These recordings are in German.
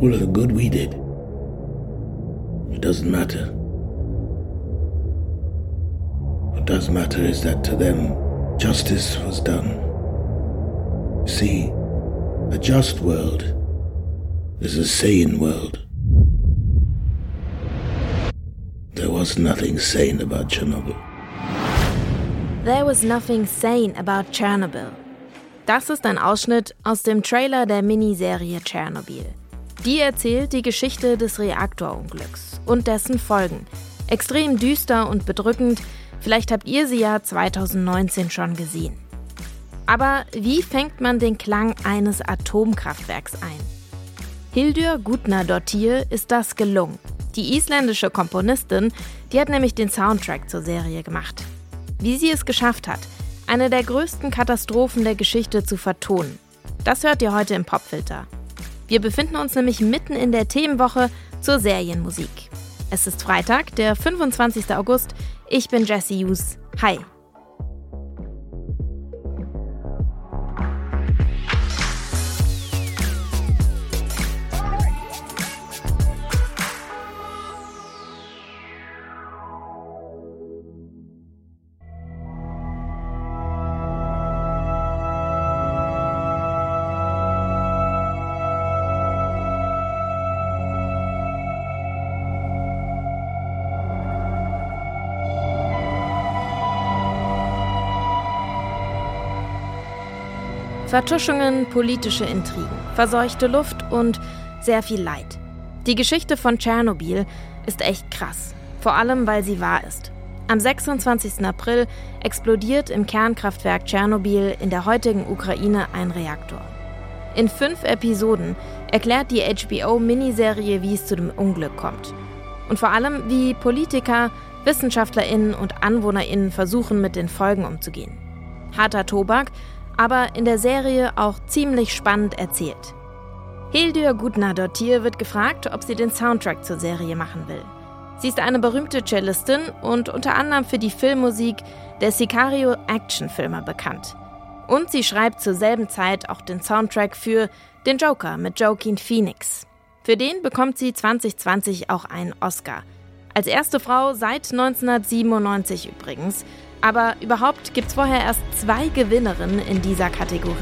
all of the good we did. It doesn't matter. What does matter is that to them, justice was done. See, a just world is a sane world. There was nothing sane about Chernobyl. There was nothing sane about Chernobyl. Das ist ein Ausschnitt aus dem Trailer der Miniserie Tschernobyl. Die erzählt die Geschichte des Reaktorunglücks und dessen Folgen. Extrem düster und bedrückend, vielleicht habt ihr sie ja 2019 schon gesehen. Aber wie fängt man den Klang eines Atomkraftwerks ein? Hildur Gudnadottir ist das gelungen. Die isländische Komponistin, die hat nämlich den Soundtrack zur Serie gemacht. Wie sie es geschafft hat, eine der größten Katastrophen der Geschichte zu vertonen. Das hört ihr heute im Popfilter. Wir befinden uns nämlich mitten in der Themenwoche zur Serienmusik. Es ist Freitag, der 25. August. Ich bin Jesse Hughes. Hi. Vertuschungen, politische Intrigen, verseuchte Luft und sehr viel Leid. Die Geschichte von Tschernobyl ist echt krass, vor allem weil sie wahr ist. Am 26. April explodiert im Kernkraftwerk Tschernobyl in der heutigen Ukraine ein Reaktor. In fünf Episoden erklärt die HBO-Miniserie, wie es zu dem Unglück kommt. Und vor allem, wie Politiker, WissenschaftlerInnen und AnwohnerInnen versuchen, mit den Folgen umzugehen. Harter Tobak, aber in der Serie auch ziemlich spannend erzählt. Hildur Gudnadottir wird gefragt, ob sie den Soundtrack zur Serie machen will. Sie ist eine berühmte Cellistin und unter anderem für die Filmmusik der Sicario Actionfilme bekannt. Und sie schreibt zur selben Zeit auch den Soundtrack für Den Joker mit Joaquin Phoenix. Für den bekommt sie 2020 auch einen Oscar. Als erste Frau seit 1997 übrigens aber überhaupt gibt es vorher erst zwei Gewinnerinnen in dieser Kategorie.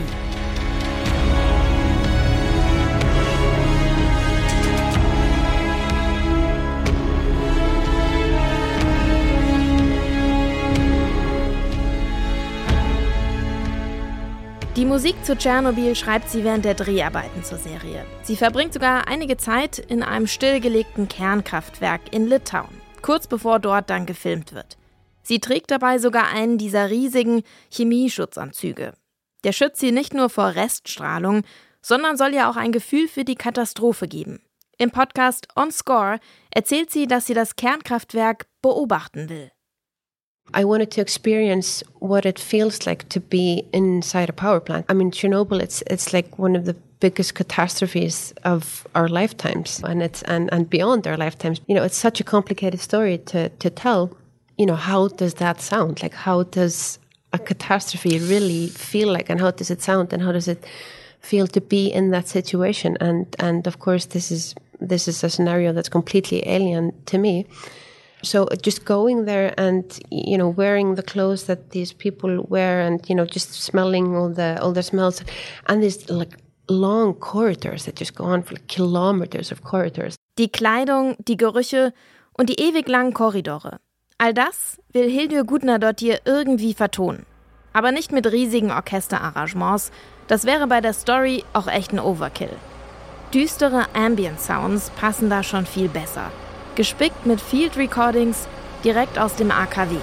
Die Musik zu Tschernobyl schreibt sie während der Dreharbeiten zur Serie. Sie verbringt sogar einige Zeit in einem stillgelegten Kernkraftwerk in Litauen, kurz bevor dort dann gefilmt wird. Sie trägt dabei sogar einen dieser riesigen Chemieschutzanzüge. Der schützt sie nicht nur vor Reststrahlung, sondern soll ja auch ein Gefühl für die Katastrophe geben. Im Podcast On Score erzählt sie, dass sie das Kernkraftwerk beobachten will. I wanted to experience what it feels like to be inside a power plant. I mean, Chernobyl, it's it's like one of the biggest catastrophes of our lifetimes, and it's and and beyond our lifetimes. You know, it's such a complicated story to to tell you know, how does that sound? Like, how does a catastrophe really feel like, and how does it sound, and how does it feel to be in that situation? And and of course, this is this is a scenario that's completely alien to me. So just going there and you know wearing the clothes that these people wear, and you know just smelling all the all the smells, and these like long corridors that just go on for like kilometers of corridors. Die Kleidung, die Gerüche und die ewig langen Korridore. All das will Hildur Gudnadottir irgendwie vertonen. Aber nicht mit riesigen Orchesterarrangements, das wäre bei der Story auch echt ein Overkill. Düstere Ambient Sounds passen da schon viel besser. Gespickt mit Field Recordings direkt aus dem AKW.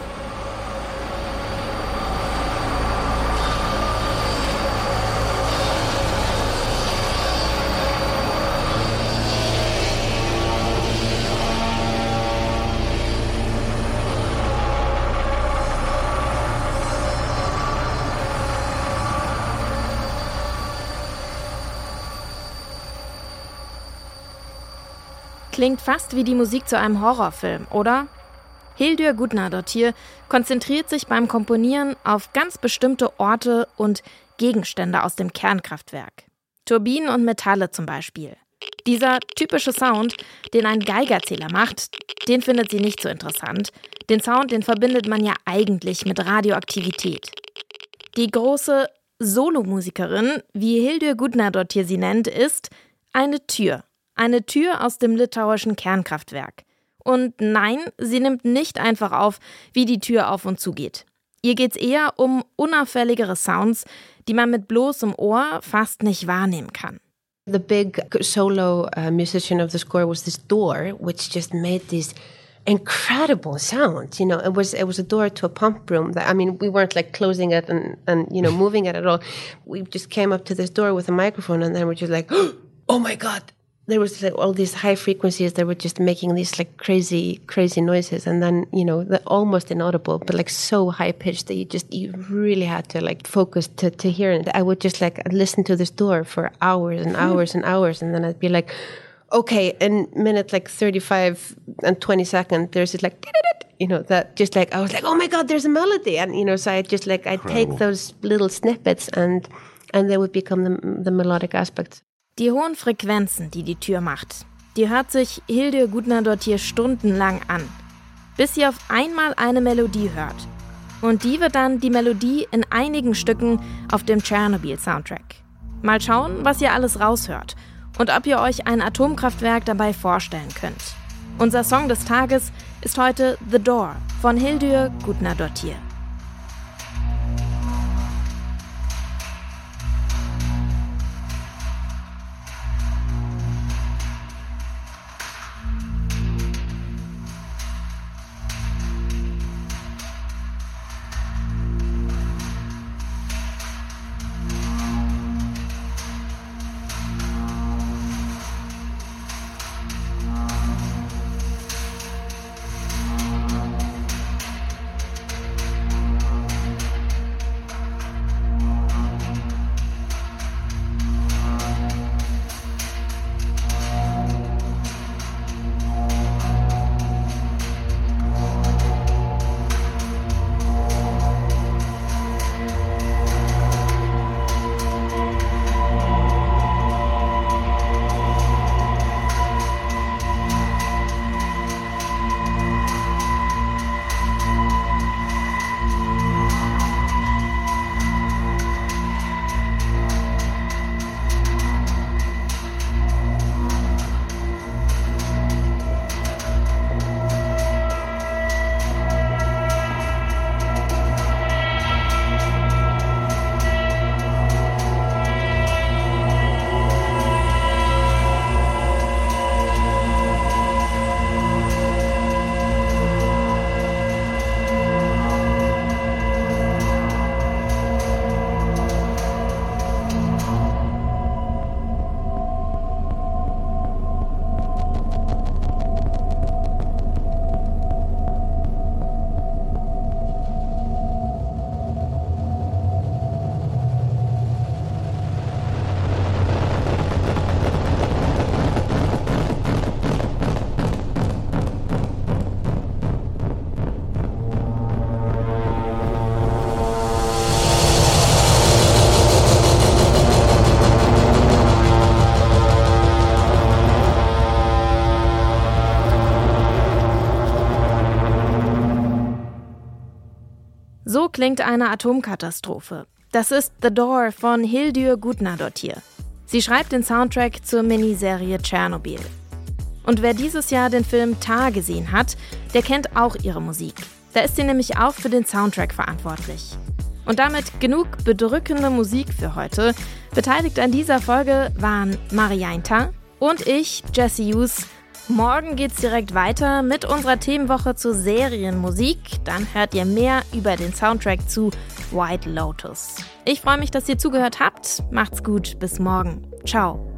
Klingt fast wie die Musik zu einem Horrorfilm, oder? Hildur Gudnadottir konzentriert sich beim Komponieren auf ganz bestimmte Orte und Gegenstände aus dem Kernkraftwerk. Turbinen und Metalle zum Beispiel. Dieser typische Sound, den ein Geigerzähler macht, den findet sie nicht so interessant. Den Sound, den verbindet man ja eigentlich mit Radioaktivität. Die große Solomusikerin, wie Hildur Gudnadottir sie nennt, ist eine Tür. Eine Tür aus dem litauischen Kernkraftwerk. Und nein, sie nimmt nicht einfach auf, wie die Tür auf und zugeht. Ihr geht's eher um unauffälligere Sounds, die man mit bloßem Ohr fast nicht wahrnehmen kann. The big solo uh, musician of the score was this door, which just made these incredible sounds. You know, it was it was a door to a pump room. That I mean, we weren't like closing it and and you know moving it at all. We just came up to this door with a microphone, and then we're just like, oh my god, there was like all these high frequencies that were just making these like crazy crazy noises. And then you know the almost inaudible but like so high pitched that you just you really had to like focus to, to hear it. I would just like listen to this door for hours and hmm. hours and hours. And then i'd be like okay in minute like 35 and 20 seconds there's this like you know that just like i was like oh my god there's a melody. And you know so i just like i take those little snippets and and they would become the, the melodic aspects Die hohen Frequenzen, die die Tür macht, die hört sich Hilde Gudnadottir stundenlang an, bis sie auf einmal eine Melodie hört. Und die wird dann die Melodie in einigen Stücken auf dem Tschernobyl-Soundtrack. Mal schauen, was ihr alles raushört und ob ihr euch ein Atomkraftwerk dabei vorstellen könnt. Unser Song des Tages ist heute The Door von Hildur Gudnadottir. So klingt eine Atomkatastrophe. Das ist The Door von Hildur Gudnadottir. Sie schreibt den Soundtrack zur Miniserie Tschernobyl. Und wer dieses Jahr den Film Tar gesehen hat, der kennt auch ihre Musik. Da ist sie nämlich auch für den Soundtrack verantwortlich. Und damit genug bedrückende Musik für heute. Beteiligt an dieser Folge waren Marianne Tar und ich, Jesse Hughes. Morgen geht's direkt weiter mit unserer Themenwoche zur Serienmusik. Dann hört ihr mehr über den Soundtrack zu White Lotus. Ich freue mich, dass ihr zugehört habt. Macht's gut, bis morgen. Ciao.